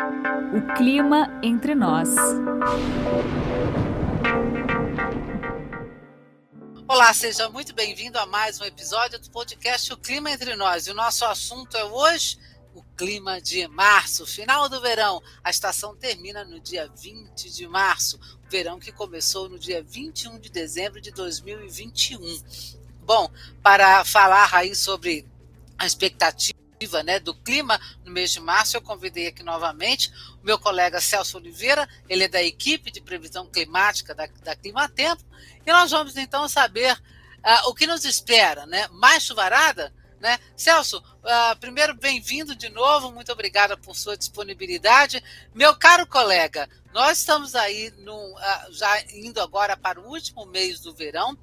O clima entre nós. Olá, seja muito bem-vindo a mais um episódio do podcast O Clima Entre Nós. E o nosso assunto é hoje o clima de março, final do verão. A estação termina no dia 20 de março, o verão que começou no dia 21 de dezembro de 2021. Bom, para falar aí sobre a expectativa né, do clima no mês de março, eu convidei aqui novamente o meu colega Celso Oliveira, ele é da equipe de previsão climática da, da Climatempo, e nós vamos então saber uh, o que nos espera, né? Mais chuvarada? Né? Celso, uh, primeiro, bem-vindo de novo, muito obrigada por sua disponibilidade. Meu caro colega, nós estamos aí no, uh, já indo agora para o último mês do verão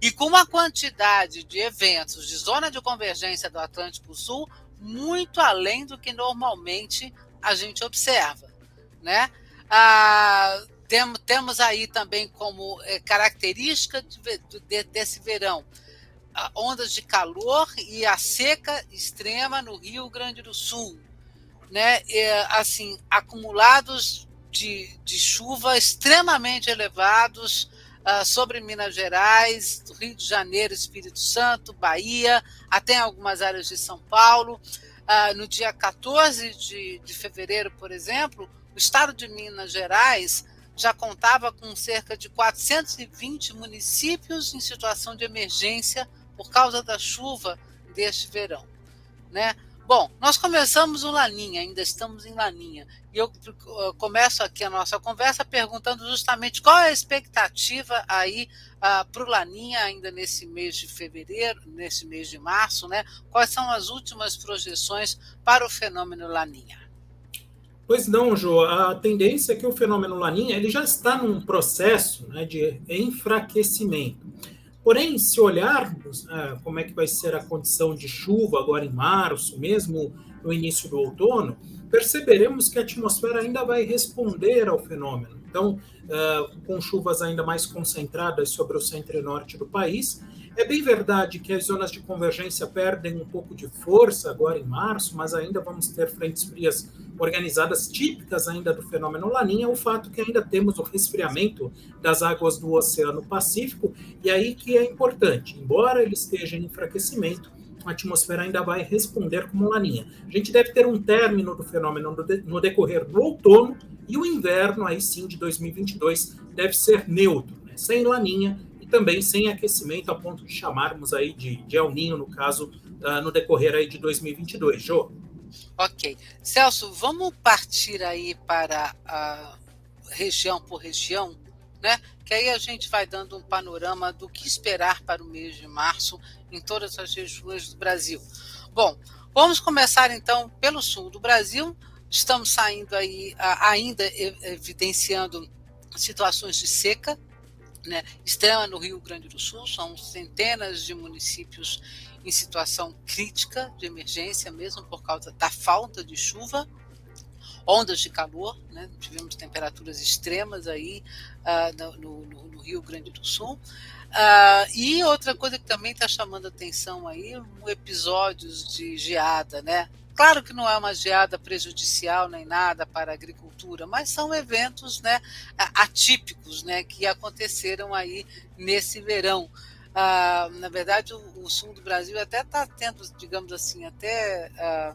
e com uma quantidade de eventos de zona de convergência do Atlântico Sul muito além do que normalmente a gente observa. Né? Ah, tem, temos aí também como é, característica de, de, desse verão ondas de calor e a seca extrema no Rio Grande do Sul, né? Assim, acumulados de, de chuva extremamente elevados uh, sobre Minas Gerais, Rio de Janeiro, Espírito Santo, Bahia, até algumas áreas de São Paulo. Uh, no dia 14 de, de fevereiro, por exemplo, o estado de Minas Gerais já contava com cerca de 420 municípios em situação de emergência por causa da chuva deste verão, né? Bom, nós começamos o Laninha, ainda estamos em Laninha, e eu começo aqui a nossa conversa perguntando justamente qual é a expectativa aí uh, para o Laninha ainda nesse mês de fevereiro, nesse mês de março, né? Quais são as últimas projeções para o fenômeno Laninha? Pois não, Jô, a tendência é que o fenômeno Laninha ele já está num processo né, de enfraquecimento. Porém, se olharmos ah, como é que vai ser a condição de chuva agora em março, mesmo no início do outono, perceberemos que a atmosfera ainda vai responder ao fenômeno. Então, ah, com chuvas ainda mais concentradas sobre o centro e norte do país, é bem verdade que as zonas de convergência perdem um pouco de força agora em março, mas ainda vamos ter frentes frias organizadas típicas ainda do fenômeno Laninha, o fato que ainda temos o resfriamento das águas do Oceano Pacífico, e aí que é importante, embora ele esteja em enfraquecimento, a atmosfera ainda vai responder como laninha. A gente deve ter um término do fenômeno no decorrer do outono e o inverno, aí sim, de 2022, deve ser neutro, né? sem laninha também sem aquecimento, a ponto de chamarmos aí de, de El Ninho, no caso, uh, no decorrer aí de 2022. Jô? Ok. Celso, vamos partir aí para a região por região, né? Que aí a gente vai dando um panorama do que esperar para o mês de março em todas as regiões do Brasil. Bom, vamos começar então pelo sul do Brasil. Estamos saindo aí ainda evidenciando situações de seca, né, extrema no Rio Grande do Sul, são centenas de municípios em situação crítica de emergência, mesmo por causa da falta de chuva, ondas de calor, né, tivemos temperaturas extremas aí uh, no, no, no, Rio Grande do Sul. Uh, e outra coisa que também está chamando atenção aí, episódios de geada, né? Claro que não é uma geada prejudicial nem nada para a agricultura, mas são eventos né, atípicos né, que aconteceram aí nesse verão. Ah, na verdade, o, o, sul do Brasil até está tendo, digamos assim, até ah,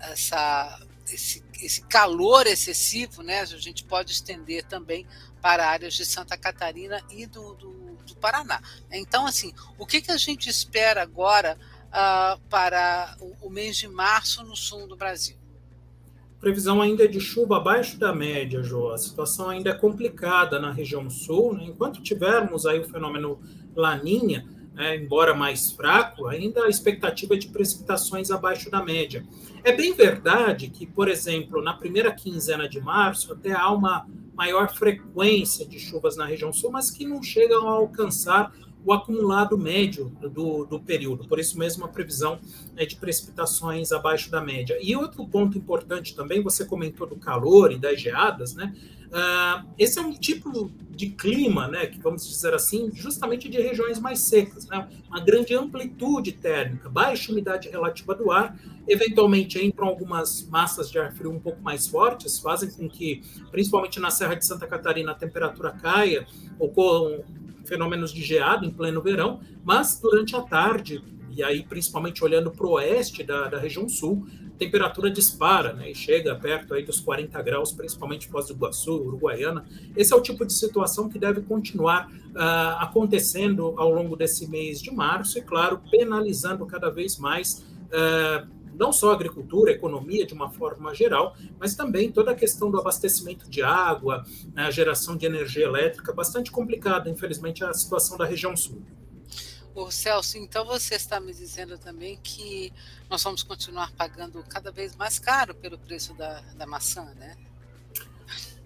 essa, esse, esse calor excessivo, né, a gente pode estender também para áreas de Santa Catarina e do, do, do Paraná. Então, assim, o que, que a gente espera agora? Uh, para o, o mês de março no sul do Brasil. Previsão ainda de chuva abaixo da média, Jô. A situação ainda é complicada na região sul. Né? Enquanto tivermos aí o fenômeno Laninha, né, embora mais fraco, ainda a expectativa é de precipitações abaixo da média. É bem verdade que, por exemplo, na primeira quinzena de março, até há uma maior frequência de chuvas na região sul, mas que não chegam a alcançar o acumulado médio do, do período. Por isso mesmo, a previsão é de precipitações abaixo da média. E outro ponto importante também, você comentou do calor e das geadas, né? Uh, esse é um tipo de clima, né, que vamos dizer assim, justamente de regiões mais secas, né? uma grande amplitude térmica, baixa umidade relativa do ar, eventualmente entram algumas massas de ar frio um pouco mais fortes, fazem com que, principalmente na Serra de Santa Catarina, a temperatura caia, ocorram fenômenos de geada em pleno verão, mas durante a tarde, e aí principalmente olhando para o oeste da, da região sul, temperatura dispara, né, e chega perto aí dos 40 graus, principalmente Foz do Iguaçu, Uruguaiana. Esse é o tipo de situação que deve continuar uh, acontecendo ao longo desse mês de março e, claro, penalizando cada vez mais uh, não só a agricultura, a economia de uma forma geral, mas também toda a questão do abastecimento de água, né, a geração de energia elétrica, bastante complicada, infelizmente, a situação da região sul. O Celso, então você está me dizendo também que nós vamos continuar pagando cada vez mais caro pelo preço da, da maçã, né?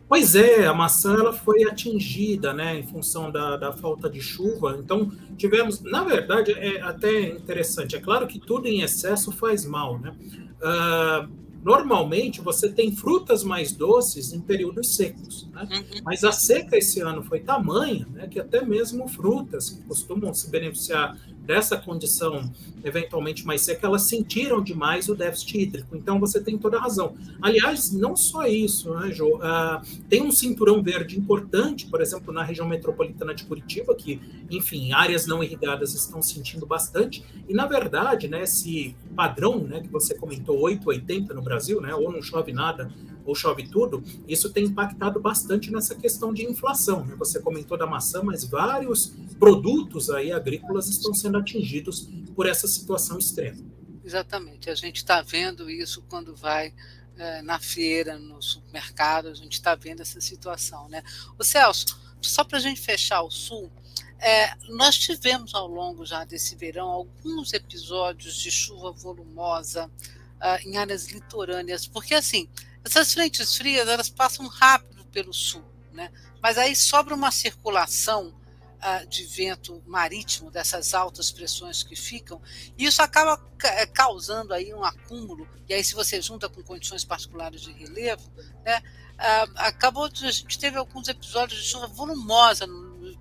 Pois é, a maçã ela foi atingida, né, em função da, da falta de chuva. Então tivemos, na verdade, é até interessante. É claro que tudo em excesso faz mal, né? Uh, Normalmente você tem frutas mais doces em períodos secos, né? Uhum. mas a seca esse ano foi tamanha né, que até mesmo frutas que costumam se beneficiar dessa condição eventualmente mais seca, elas sentiram demais o déficit hídrico. Então você tem toda a razão. Aliás, não só isso, né, Jô? Ah, tem um cinturão verde importante, por exemplo, na região metropolitana de Curitiba, que, enfim, áreas não irrigadas estão sentindo bastante. E, na verdade, né, esse padrão né, que você comentou, 880 no Brasil, né, ou não chove nada, ou chove tudo, isso tem impactado bastante nessa questão de inflação. Né? Você comentou da maçã, mas vários produtos aí agrícolas estão sendo atingidos por essa situação extrema. Exatamente, a gente está vendo isso quando vai é, na feira, no supermercado, a gente está vendo essa situação. Né? O Celso, só para a gente fechar o sul, é, nós tivemos ao longo já desse verão alguns episódios de chuva volumosa uh, em áreas litorâneas, porque assim, essas frentes frias elas passam rápido pelo sul, né? mas aí sobra uma circulação uh, de vento marítimo dessas altas pressões que ficam e isso acaba eh, causando aí um acúmulo e aí se você junta com condições particulares de relevo, né? Uh, acabou a gente teve alguns episódios de chuva volumosa,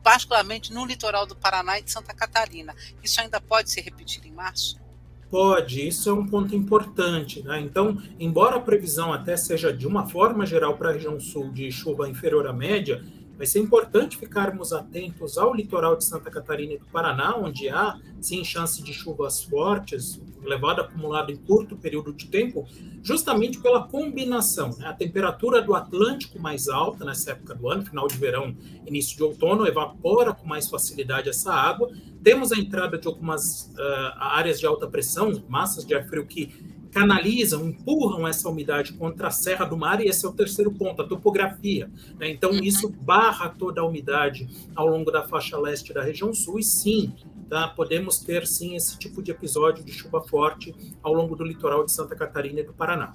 particularmente no litoral do Paraná e de Santa Catarina. Isso ainda pode se repetir em março? Pode, isso é um ponto importante. Né? Então, embora a previsão até seja de uma forma geral para a região sul de chuva inferior à média, vai ser importante ficarmos atentos ao litoral de Santa Catarina e do Paraná, onde há sim chance de chuvas fortes, elevado acumulado em curto período de tempo, justamente pela combinação. Né? A temperatura do Atlântico mais alta nessa época do ano, final de verão, início de outono, evapora com mais facilidade essa água. Temos a entrada de algumas uh, áreas de alta pressão, massas de ar frio que canalizam, empurram essa umidade contra a Serra do Mar, e esse é o terceiro ponto, a topografia. Né? Então, uhum. isso barra toda a umidade ao longo da faixa leste da região sul, e sim, tá? podemos ter sim esse tipo de episódio de chuva forte ao longo do litoral de Santa Catarina e do Paraná.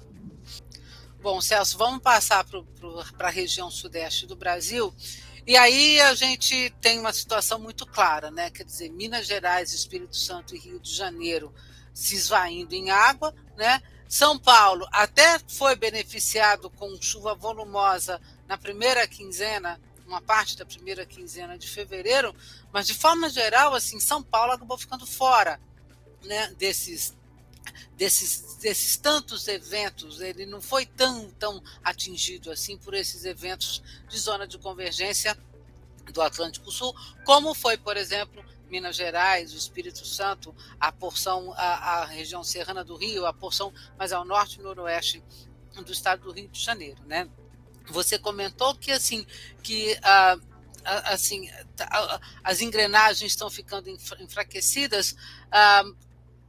Bom, Celso, vamos passar para a região sudeste do Brasil. E aí a gente tem uma situação muito clara, né? Quer dizer, Minas Gerais, Espírito Santo e Rio de Janeiro se esvaindo em água, né? São Paulo até foi beneficiado com chuva volumosa na primeira quinzena, uma parte da primeira quinzena de fevereiro, mas de forma geral, assim, São Paulo acabou ficando fora, né, desses desses, desses tantos eventos, ele não foi tão, tão atingido assim por esses eventos de zona de convergência do Atlântico Sul, como foi, por exemplo, Minas Gerais, o Espírito Santo, a porção, a, a região serrana do Rio, a porção mais ao norte e noroeste do estado do Rio de Janeiro, né? Você comentou que assim que ah, assim tá, as engrenagens estão ficando enfraquecidas. Ah,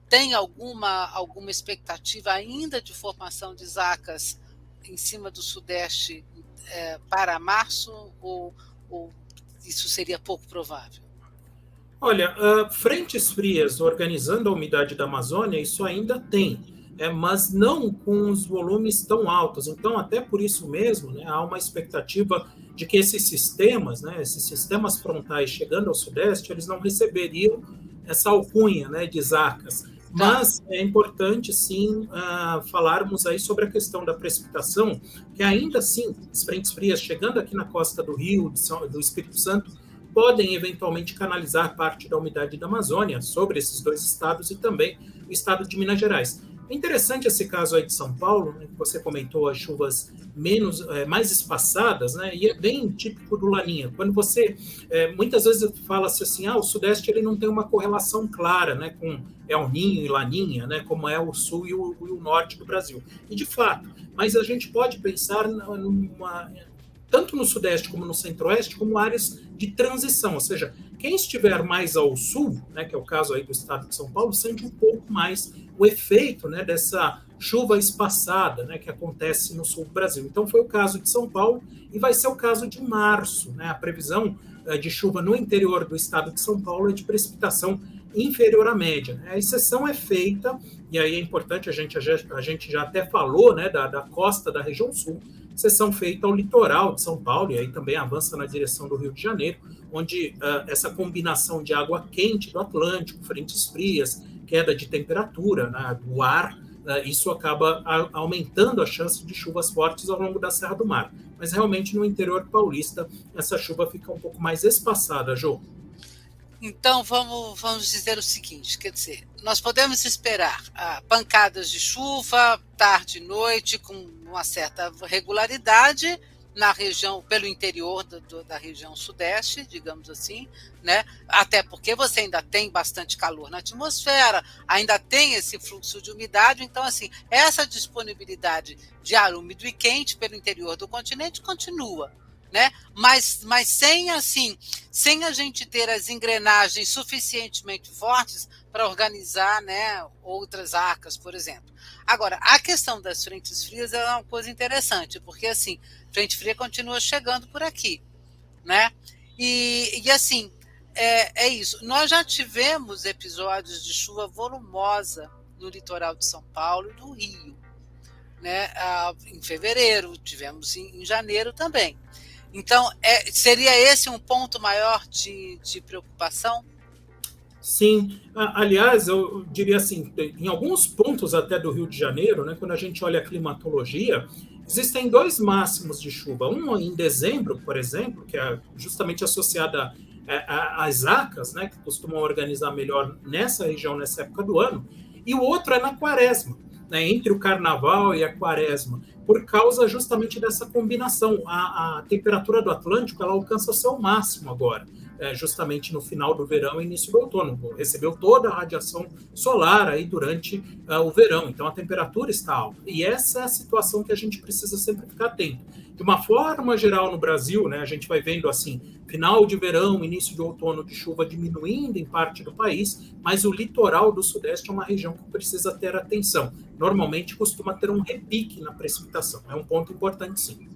tem alguma alguma expectativa ainda de formação de zacas em cima do Sudeste eh, para março ou, ou isso seria pouco provável? Olha, uh, frentes frias organizando a umidade da Amazônia, isso ainda tem. é, mas não com os volumes tão altos. Então, até por isso mesmo, né, há uma expectativa de que esses sistemas, né, esses sistemas frontais chegando ao Sudeste, eles não receberiam essa alcunha né, de zacas. Mas é importante, sim, uh, falarmos aí sobre a questão da precipitação, que ainda assim, as frentes frias chegando aqui na costa do Rio, do Espírito Santo, podem eventualmente canalizar parte da umidade da Amazônia sobre esses dois estados e também o estado de Minas Gerais. É interessante esse caso aí de São Paulo, né, que você comentou as chuvas menos, é, mais espaçadas, né, e é bem típico do Laninha. Quando você, é, muitas vezes fala-se assim, ah, o Sudeste ele não tem uma correlação clara, né, com El Ninho e Laninha, né, como é o Sul e o, e o Norte do Brasil. E de fato, mas a gente pode pensar numa, tanto no Sudeste como no Centro-Oeste, como áreas de transição, ou seja, quem estiver mais ao sul, né, que é o caso aí do estado de São Paulo, sente um pouco mais o efeito né, dessa chuva espaçada né, que acontece no sul do Brasil. Então, foi o caso de São Paulo e vai ser o caso de março. Né? A previsão uh, de chuva no interior do estado de São Paulo é de precipitação inferior à média. A exceção é feita, e aí é importante, a gente, a gente já até falou né, da, da costa da região sul, exceção feita ao litoral de São Paulo, e aí também avança na direção do Rio de Janeiro, onde uh, essa combinação de água quente do Atlântico, frentes frias, queda de temperatura né, do ar, uh, isso acaba a, aumentando a chance de chuvas fortes ao longo da Serra do Mar. Mas realmente no interior paulista, essa chuva fica um pouco mais espaçada, Jô. Então vamos, vamos dizer o seguinte: quer dizer, nós podemos esperar ah, pancadas de chuva, tarde e noite, com uma certa regularidade na região, pelo interior do, do, da região sudeste, digamos assim, né? Até porque você ainda tem bastante calor na atmosfera, ainda tem esse fluxo de umidade, então assim, essa disponibilidade de ar úmido e quente pelo interior do continente continua né? Mas, mas sem assim, sem a gente ter as engrenagens suficientemente fortes para organizar, né, outras arcas, por exemplo. Agora, a questão das frentes frias é uma coisa interessante, porque assim, frente fria continua chegando por aqui, né? E, e assim, é, é isso. Nós já tivemos episódios de chuva volumosa no litoral de São Paulo e do Rio. Né, ah, em fevereiro, tivemos em, em janeiro também. Então, é, seria esse um ponto maior de, de preocupação? Sim, aliás, eu diria assim, em alguns pontos até do Rio de Janeiro, né, quando a gente olha a climatologia, existem dois máximos de chuva. Um em dezembro, por exemplo, que é justamente associada às ACAS, né, que costumam organizar melhor nessa região, nessa época do ano, e o outro é na quaresma, né, entre o carnaval e a quaresma por causa justamente dessa combinação. A, a temperatura do Atlântico ela alcança o seu máximo agora, é, justamente no final do verão e início do outono. Recebeu toda a radiação solar aí durante uh, o verão, então a temperatura está alta. E essa é a situação que a gente precisa sempre ficar atento. De uma forma geral no Brasil, né, a gente vai vendo assim, final de verão, início de outono de chuva diminuindo em parte do país, mas o litoral do Sudeste é uma região que precisa ter atenção. Normalmente costuma ter um repique na precipitação. É um ponto importante, sim.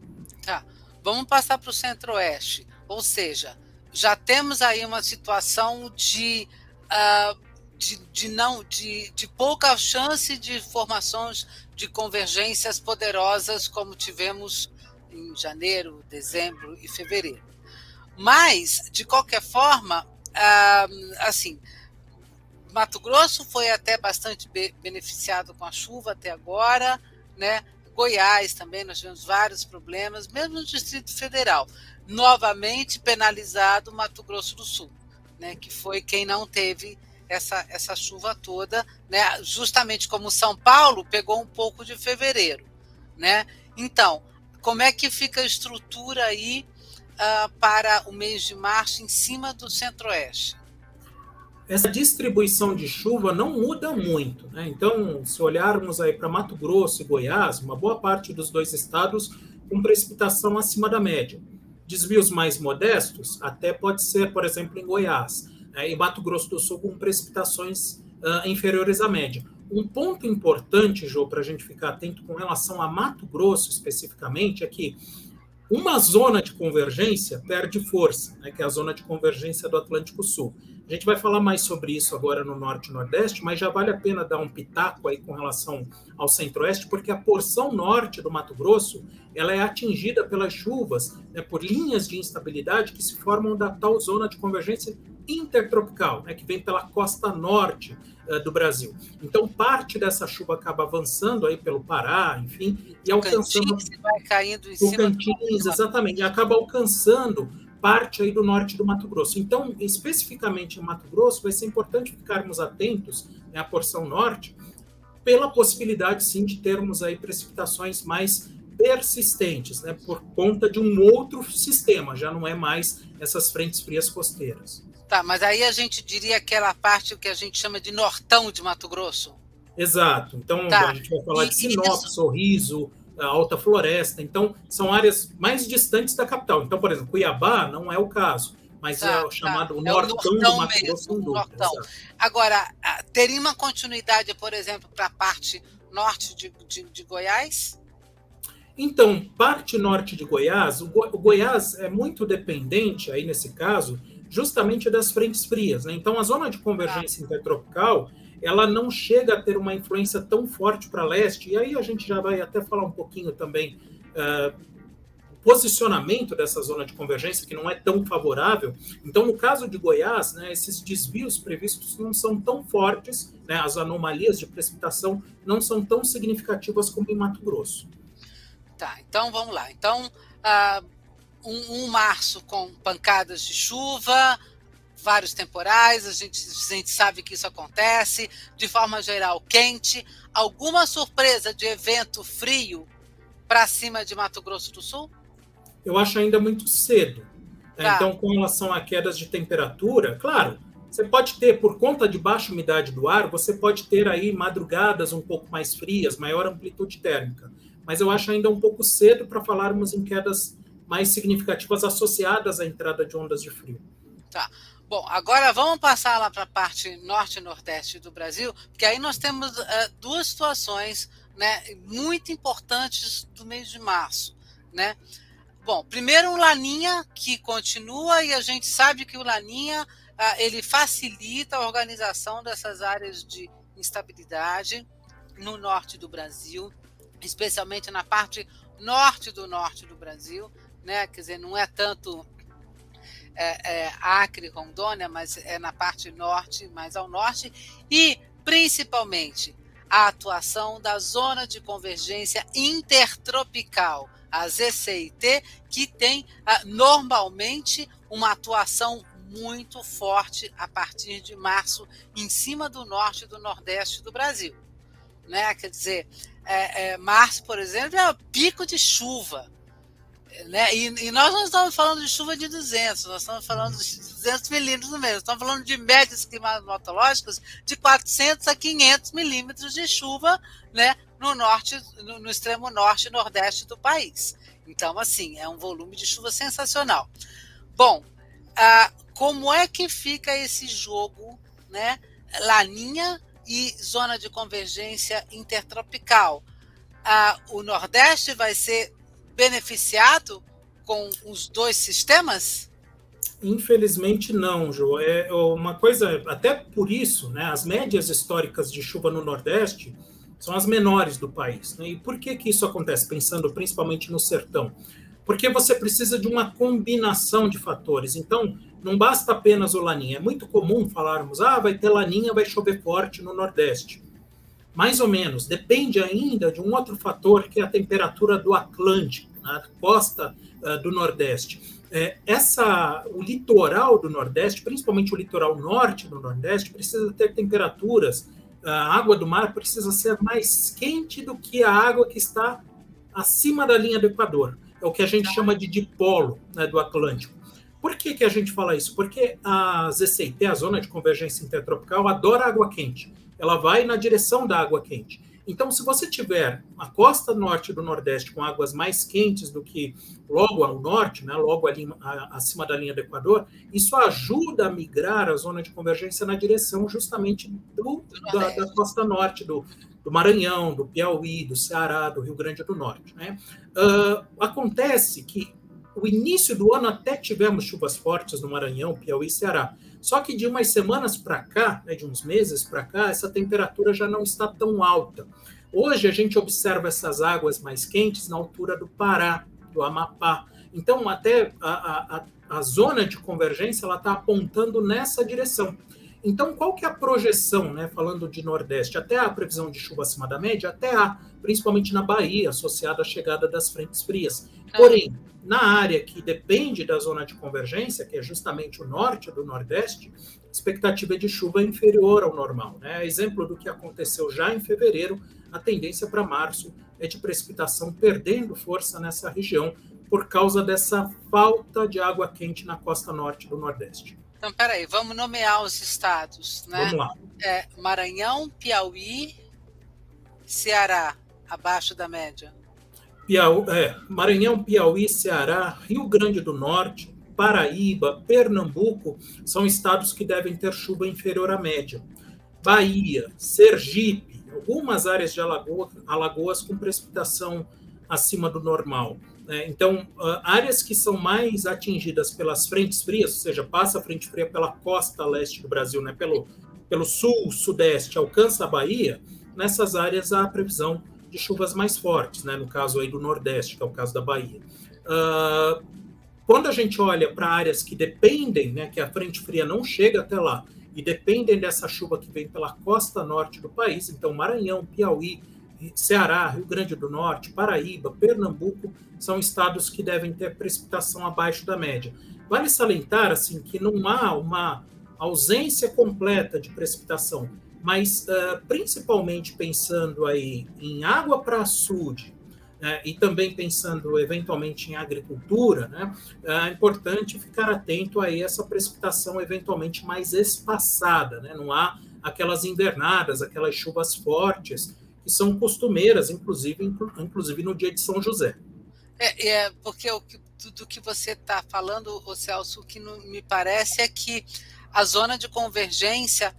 Tá. Vamos passar para o Centro-Oeste. Ou seja, já temos aí uma situação de, uh, de, de, não, de, de pouca chance de formações de convergências poderosas como tivemos em janeiro, dezembro e fevereiro. Mas, de qualquer forma, ah, assim, Mato Grosso foi até bastante beneficiado com a chuva até agora, né? Goiás também, nós tivemos vários problemas, mesmo no Distrito Federal. Novamente penalizado Mato Grosso do Sul, né? que foi quem não teve essa, essa chuva toda, né? justamente como São Paulo pegou um pouco de fevereiro. Né? Então, como é que fica a estrutura aí uh, para o mês de março em cima do centro-oeste? Essa distribuição de chuva não muda muito. Né? Então, se olharmos aí para Mato Grosso e Goiás, uma boa parte dos dois estados com precipitação acima da média. Desvios mais modestos, até pode ser, por exemplo, em Goiás. Né? E Mato Grosso do Sul com precipitações uh, inferiores à média. Um ponto importante, Jô, para a gente ficar atento com relação a Mato Grosso especificamente, é que uma zona de convergência perde força, né, que é a zona de convergência do Atlântico Sul. A gente vai falar mais sobre isso agora no Norte e Nordeste, mas já vale a pena dar um pitaco aí com relação ao Centro-Oeste, porque a porção norte do Mato Grosso ela é atingida pelas chuvas, né, por linhas de instabilidade que se formam da tal zona de convergência intertropical, né, que vem pela costa norte uh, do Brasil. Então, parte dessa chuva acaba avançando aí pelo Pará, enfim, e alcançando. vai caindo em Tocantins, cima exatamente, e acaba alcançando parte aí do norte do Mato Grosso. Então, especificamente em Mato Grosso, vai ser importante ficarmos atentos né, à porção norte, pela possibilidade, sim, de termos aí precipitações mais persistentes, né, por conta de um outro sistema, já não é mais essas frentes frias costeiras. Tá, mas aí a gente diria aquela parte que a gente chama de nortão de Mato Grosso. Exato. Então tá. a gente vai falar e, de Sinop, isso... Sorriso, Alta Floresta. Então são áreas mais distantes da capital. Então, por exemplo, Cuiabá não é o caso, mas tá, é o tá. chamado tá. nortão, é o nortão do Mato Grosso do nortão. Agora, teria uma continuidade, por exemplo, para a parte norte de, de, de Goiás? Então, parte norte de Goiás, o, Go o Goiás é muito dependente aí nesse caso justamente das frentes frias. Né? Então, a zona de convergência intertropical ela não chega a ter uma influência tão forte para leste, e aí a gente já vai até falar um pouquinho também uh, posicionamento dessa zona de convergência, que não é tão favorável. Então, no caso de Goiás, né, esses desvios previstos não são tão fortes, né, as anomalias de precipitação não são tão significativas como em Mato Grosso. Tá, então vamos lá. Então, uh, um, um março com pancadas de chuva, vários temporais, a gente, a gente sabe que isso acontece, de forma geral quente. Alguma surpresa de evento frio para cima de Mato Grosso do Sul? Eu acho ainda muito cedo. Né? Tá. Então, com relação a quedas de temperatura, claro, você pode ter, por conta de baixa umidade do ar, você pode ter aí madrugadas um pouco mais frias, maior amplitude térmica. Mas eu acho ainda um pouco cedo para falarmos em quedas mais significativas associadas à entrada de ondas de frio. Tá. Bom, agora vamos passar lá para a parte norte e nordeste do Brasil, porque aí nós temos uh, duas situações né, muito importantes do mês de março. Né? Bom, primeiro o Laninha, que continua, e a gente sabe que o Laninha uh, ele facilita a organização dessas áreas de instabilidade no norte do Brasil, especialmente na parte norte do norte do Brasil né? Quer dizer, não é tanto é, é, Acre, Rondônia, mas é na parte norte, mais ao norte, e principalmente a atuação da Zona de Convergência Intertropical, a ZCIT, que tem ah, normalmente uma atuação muito forte a partir de março em cima do norte e do nordeste do Brasil. Né? Quer dizer, é, é, março, por exemplo, é o pico de chuva. Né? E, e, nós não estamos falando de chuva de 200, nós estamos falando de 200 milímetros no mês. Estamos falando de médias climatológicas de 400 a 500 milímetros de chuva né, no norte, no, no, extremo norte e nordeste do país. Então, assim, é um volume de chuva sensacional. Bom, ah, como é que fica esse jogo, né? Laninha e zona de convergência intertropical. Ah, o Nordeste vai ser beneficiado com os dois sistemas? Infelizmente não, Jo. É uma coisa, até por isso, né, as médias históricas de chuva no Nordeste são as menores do país. Né? E por que, que isso acontece? Pensando principalmente no sertão. Porque você precisa de uma combinação de fatores. Então, não basta apenas o laninha. É muito comum falarmos, ah, vai ter laninha, vai chover forte no Nordeste mais ou menos. Depende ainda de um outro fator, que é a temperatura do Atlântico, na costa uh, do Nordeste. É, essa, o litoral do Nordeste, principalmente o litoral norte do Nordeste, precisa ter temperaturas, a água do mar precisa ser mais quente do que a água que está acima da linha do Equador. É o que a gente chama de dipolo né, do Atlântico. Por que, que a gente fala isso? Porque a ZCIT, a Zona de Convergência Intertropical, adora água quente ela vai na direção da água quente. Então, se você tiver a costa norte do Nordeste com águas mais quentes do que logo ao norte, né, logo ali a, acima da linha do Equador, isso ajuda a migrar a zona de convergência na direção justamente do, da, da, costa norte, do, do, Maranhão, do Piauí, do Ceará, do Rio Grande do Norte. Né? Uh, acontece que o início do ano até tivemos chuvas fortes no Maranhão, Piauí e Ceará. Só que de umas semanas para cá, né, de uns meses para cá, essa temperatura já não está tão alta. Hoje a gente observa essas águas mais quentes na altura do Pará, do Amapá. Então, até a, a, a zona de convergência ela está apontando nessa direção. Então, qual que é a projeção, né, falando de Nordeste? Até a previsão de chuva acima da média, até há, principalmente na Bahia, associada à chegada das frentes frias. É. Porém, na área que depende da zona de convergência, que é justamente o norte do Nordeste, a expectativa de chuva é inferior ao normal. Né? Exemplo do que aconteceu já em fevereiro, a tendência para março é de precipitação perdendo força nessa região por causa dessa falta de água quente na costa norte do Nordeste. Então, peraí, vamos nomear os estados, né? Vamos lá. É, Maranhão, Piauí, Ceará, abaixo da média. Piauí, é, Maranhão, Piauí, Ceará, Rio Grande do Norte, Paraíba, Pernambuco são estados que devem ter chuva inferior à média. Bahia, Sergipe, algumas áreas de Alagoas, Alagoas com precipitação acima do normal. Né? Então, áreas que são mais atingidas pelas frentes frias, ou seja, passa a frente fria pela costa leste do Brasil, né? pelo, pelo sul, sudeste, alcança a Bahia, nessas áreas há a previsão de chuvas mais fortes, né? no caso aí do Nordeste, que é o caso da Bahia. Uh, quando a gente olha para áreas que dependem, né, que a frente fria não chega até lá, e dependem dessa chuva que vem pela costa norte do país, então Maranhão, Piauí, Ceará, Rio Grande do Norte, Paraíba, Pernambuco são estados que devem ter precipitação abaixo da média. Vale salientar assim que não há uma ausência completa de precipitação mas uh, principalmente pensando aí em água para açude, né, e também pensando eventualmente em agricultura, né, é importante ficar atento a essa precipitação eventualmente mais espaçada, né, não há aquelas invernadas, aquelas chuvas fortes que são costumeiras, inclusive, inclusive no dia de São José. É, é porque o que, do que você está falando, o Celso, o que me parece é que a zona de convergência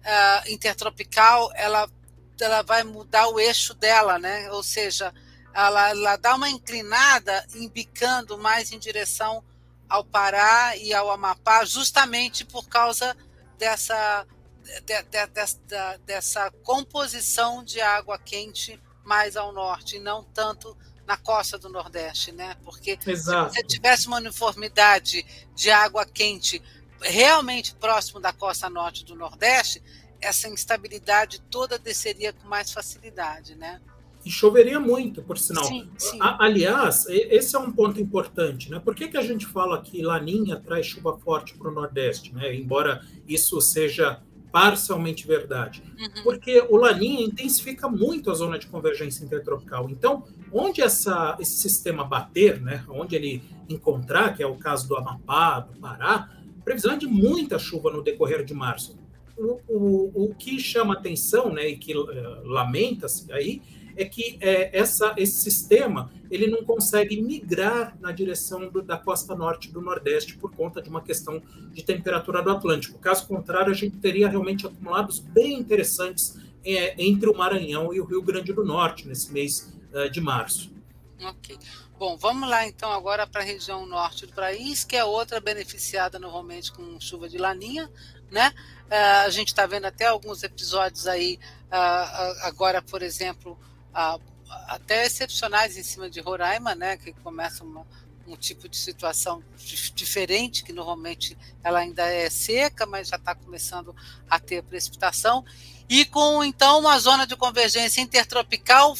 uh, intertropical, ela, ela vai mudar o eixo dela, né? Ou seja, ela, ela dá uma inclinada, embicando mais em direção ao Pará e ao Amapá, justamente por causa dessa, de, de, dessa, dessa composição de água quente mais ao norte, e não tanto na costa do Nordeste, né? Porque Exato. se você tivesse uma uniformidade de água quente realmente próximo da costa norte do Nordeste, essa instabilidade toda desceria com mais facilidade, né? E choveria muito, por sinal. Sim, sim. aliás, esse é um ponto importante, né? Por que, que a gente fala que Laninha traz chuva forte para o Nordeste, né? Embora isso seja parcialmente verdade. Uhum. Porque o Laninha intensifica muito a zona de convergência intertropical. Então, onde essa, esse sistema bater, né? Onde ele encontrar, que é o caso do Amapá, do Pará, previsão é de muita chuva no decorrer de março. O, o, o que chama atenção, né, e que uh, lamenta-se aí, é que é, essa, esse sistema ele não consegue migrar na direção do, da costa norte do Nordeste por conta de uma questão de temperatura do Atlântico. Caso contrário, a gente teria realmente acumulados bem interessantes é, entre o Maranhão e o Rio Grande do Norte nesse mês uh, de março. Ok. Bom, vamos lá então agora para a região norte do país, que é outra beneficiada normalmente com chuva de laninha, né? Uh, a gente está vendo até alguns episódios aí, uh, agora, por exemplo, uh, até excepcionais em cima de Roraima, né? Que começa uma, um tipo de situação diferente, que normalmente ela ainda é seca, mas já está começando a ter precipitação. E com então uma zona de convergência intertropical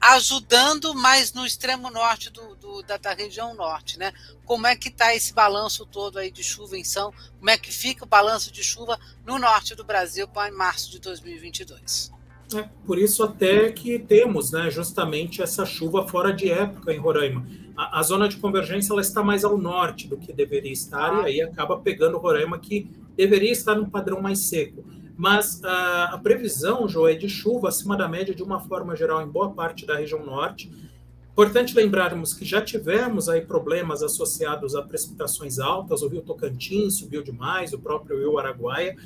ajudando mais no extremo norte do, do da, da, região norte, né? Como é que está esse balanço todo aí de chuva em São? Como é que fica o balanço de chuva no norte do Brasil para março de 2022? É, por isso até que temos, né, justamente essa chuva fora de época em Roraima. A, a zona de convergência ela está mais ao norte do que deveria estar ah. e aí acaba pegando Roraima que deveria estar num padrão mais seco mas a, a previsão, João, é de chuva acima da média de uma forma geral em boa parte da região norte. Importante lembrarmos que já tivemos aí problemas associados a precipitações altas, o rio Tocantins subiu demais, o próprio rio Araguaia.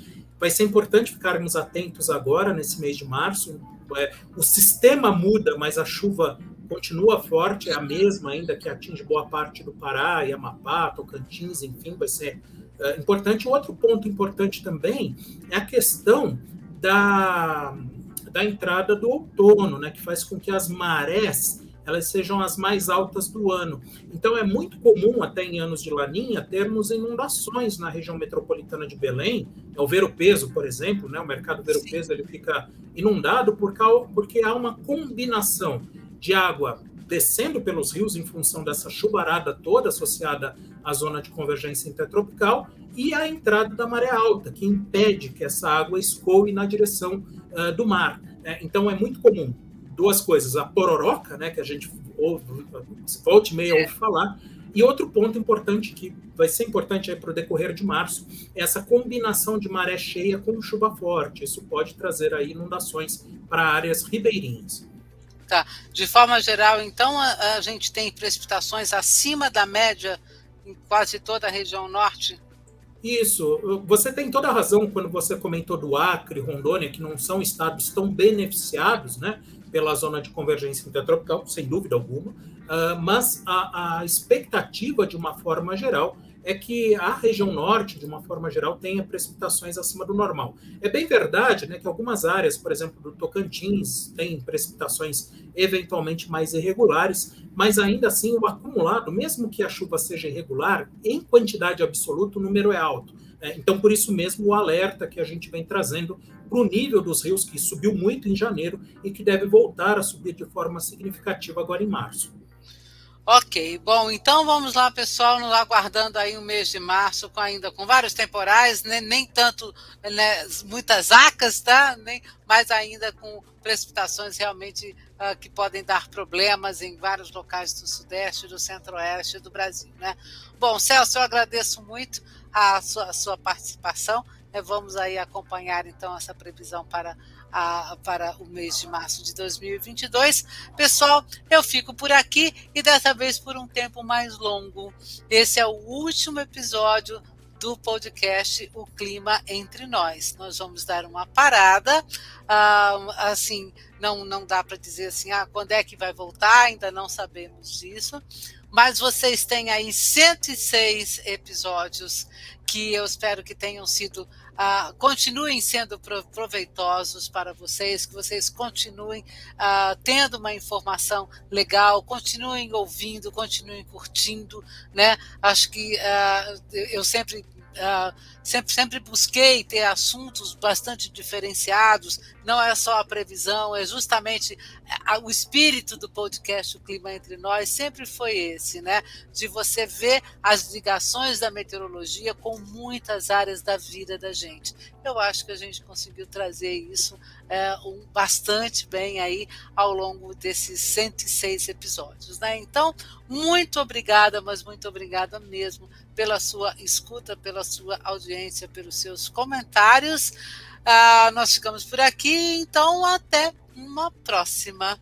Vai ser importante ficarmos atentos agora, nesse mês de março. É, o sistema muda, mas a chuva continua forte, é a mesma ainda que atinge boa parte do Pará, e Amapá, Tocantins, enfim, vai ser uh, importante. Outro ponto importante também é a questão da, da entrada do outono, né, que faz com que as marés elas sejam as mais altas do ano. Então é muito comum, até em anos de laninha, termos inundações na região metropolitana de Belém. É o ver o peso, por exemplo, né? o mercado ver o peso ele fica inundado por causa, porque há uma combinação de água descendo pelos rios em função dessa chuvarada toda associada à zona de convergência intertropical e a entrada da maré alta, que impede que essa água escoe na direção uh, do mar. É, então é muito comum duas coisas, a pororoca, né, que a gente ouve, volte e meia ouve falar, e outro ponto importante que vai ser importante para o decorrer de março é essa combinação de maré cheia com chuva forte. Isso pode trazer aí inundações para áreas ribeirinhas. Tá. De forma geral, então, a, a gente tem precipitações acima da média em quase toda a região norte? Isso, você tem toda a razão quando você comentou do Acre, Rondônia, que não são estados tão beneficiados, né? pela zona de convergência intertropical, sem dúvida alguma, uh, mas a, a, expectativa, de uma forma geral, é que a região norte, de uma forma geral, tenha precipitações acima do normal. É bem verdade né, que algumas áreas, por exemplo, do Tocantins, têm precipitações eventualmente mais irregulares, mas ainda assim o acumulado, mesmo que a chuva seja irregular, em quantidade absoluta, o número é alto. É, então, por isso mesmo, o alerta que a gente vem trazendo para o nível dos rios, que subiu muito em janeiro e que deve voltar a subir de forma significativa agora em março. Ok, bom, então vamos lá, pessoal, nos aguardando aí o mês de março, com ainda com vários temporais, né, nem tanto né, muitas acas, tá? Nem, mas ainda com precipitações realmente uh, que podem dar problemas em vários locais do Sudeste, do Centro-Oeste do Brasil, né? Bom, Celso, eu agradeço muito a sua, a sua participação. É, vamos aí acompanhar então essa previsão para, a, para o mês de março de 2022. Pessoal, eu fico por aqui e dessa vez por um tempo mais longo. Esse é o último episódio do podcast O Clima Entre Nós. Nós vamos dar uma parada, ah, assim, não, não dá para dizer assim, ah, quando é que vai voltar, ainda não sabemos disso, mas vocês têm aí 106 episódios que eu espero que tenham sido, uh, continuem sendo proveitosos para vocês, que vocês continuem uh, tendo uma informação legal, continuem ouvindo, continuem curtindo, né? Acho que uh, eu sempre Uh, sempre, sempre busquei ter assuntos bastante diferenciados, não é só a previsão, é justamente a, o espírito do podcast O Clima Entre Nós sempre foi esse, né? De você ver as ligações da meteorologia com muitas áreas da vida da gente. Eu acho que a gente conseguiu trazer isso é, um, bastante bem aí ao longo desses 106 episódios, né? Então, muito obrigada, mas muito obrigada mesmo pela sua escuta, pela sua audiência, pelos seus comentários. Ah, nós ficamos por aqui, então até uma próxima.